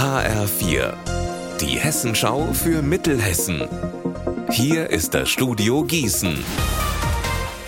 HR4, die Hessenschau für Mittelhessen. Hier ist das Studio Gießen.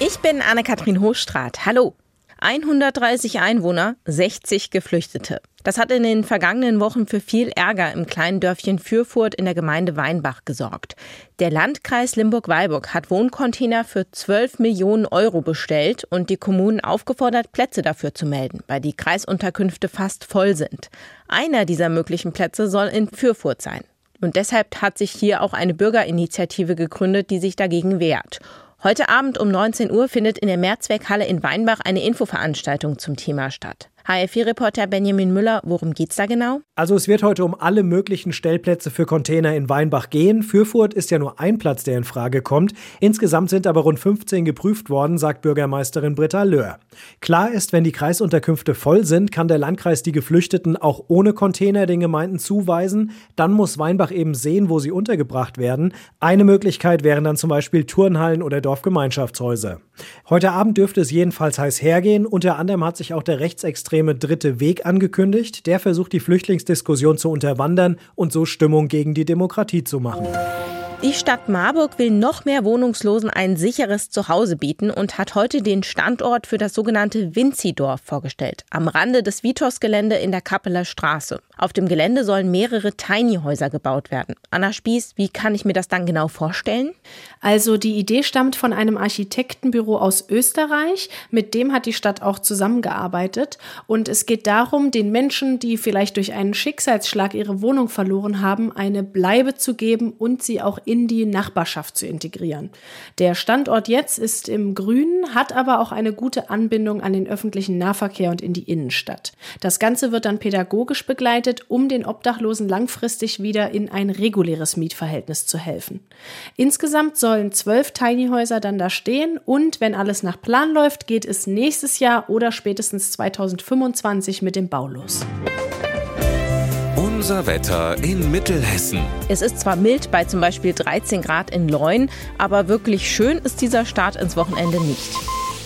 Ich bin Anne-Kathrin Hochstrat. Hallo. 130 Einwohner, 60 Geflüchtete. Das hat in den vergangenen Wochen für viel Ärger im kleinen Dörfchen Fürfurt in der Gemeinde Weinbach gesorgt. Der Landkreis Limburg-Weilburg hat Wohncontainer für 12 Millionen Euro bestellt und die Kommunen aufgefordert, Plätze dafür zu melden, weil die Kreisunterkünfte fast voll sind. Einer dieser möglichen Plätze soll in Fürfurt sein. Und deshalb hat sich hier auch eine Bürgerinitiative gegründet, die sich dagegen wehrt. Heute Abend um 19 Uhr findet in der Mehrzweckhalle in Weinbach eine Infoveranstaltung zum Thema statt. HR4-Reporter Benjamin Müller, worum geht's da genau? Also es wird heute um alle möglichen Stellplätze für Container in Weinbach gehen. Fürfurt ist ja nur ein Platz, der in Frage kommt. Insgesamt sind aber rund 15 geprüft worden, sagt Bürgermeisterin Britta Löhr. Klar ist, wenn die Kreisunterkünfte voll sind, kann der Landkreis die Geflüchteten auch ohne Container den Gemeinden zuweisen. Dann muss Weinbach eben sehen, wo sie untergebracht werden. Eine Möglichkeit wären dann zum Beispiel Turnhallen oder Dorfgemeinschaftshäuser. Heute Abend dürfte es jedenfalls heiß hergehen. Unter anderem hat sich auch der rechtsextreme rechtsextreme Dritte Weg angekündigt. Der versucht, die Flüchtlingsdiskussion zu unterwandern und so Stimmung gegen die Demokratie zu machen. Die Stadt Marburg will noch mehr Wohnungslosen ein sicheres Zuhause bieten und hat heute den Standort für das sogenannte Vinzidorf vorgestellt, am Rande des Vitos-Gelände in der Kappeler Straße. Auf dem Gelände sollen mehrere Tiny-Häuser gebaut werden. Anna Spieß, wie kann ich mir das dann genau vorstellen? Also die Idee stammt von einem Architektenbüro aus Österreich. Mit dem hat die Stadt auch zusammengearbeitet. Und es geht darum, den Menschen, die vielleicht durch einen Schicksalsschlag ihre Wohnung verloren haben, eine Bleibe zu geben und sie auch in die Nachbarschaft zu integrieren. Der Standort jetzt ist im Grünen, hat aber auch eine gute Anbindung an den öffentlichen Nahverkehr und in die Innenstadt. Das Ganze wird dann pädagogisch begleitet um den Obdachlosen langfristig wieder in ein reguläres Mietverhältnis zu helfen. Insgesamt sollen zwölf Tiny Häuser dann da stehen und wenn alles nach Plan läuft, geht es nächstes Jahr oder spätestens 2025 mit dem Bau los. Unser Wetter in Mittelhessen. Es ist zwar mild bei zum Beispiel 13 Grad in Leun, aber wirklich schön ist dieser Start ins Wochenende nicht.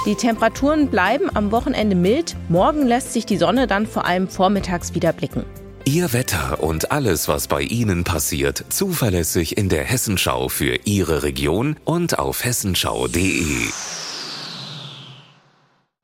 Die Temperaturen bleiben am Wochenende mild. Morgen lässt sich die Sonne dann vor allem vormittags wieder blicken. Ihr Wetter und alles, was bei Ihnen passiert, zuverlässig in der Hessenschau für Ihre Region und auf hessenschau.de.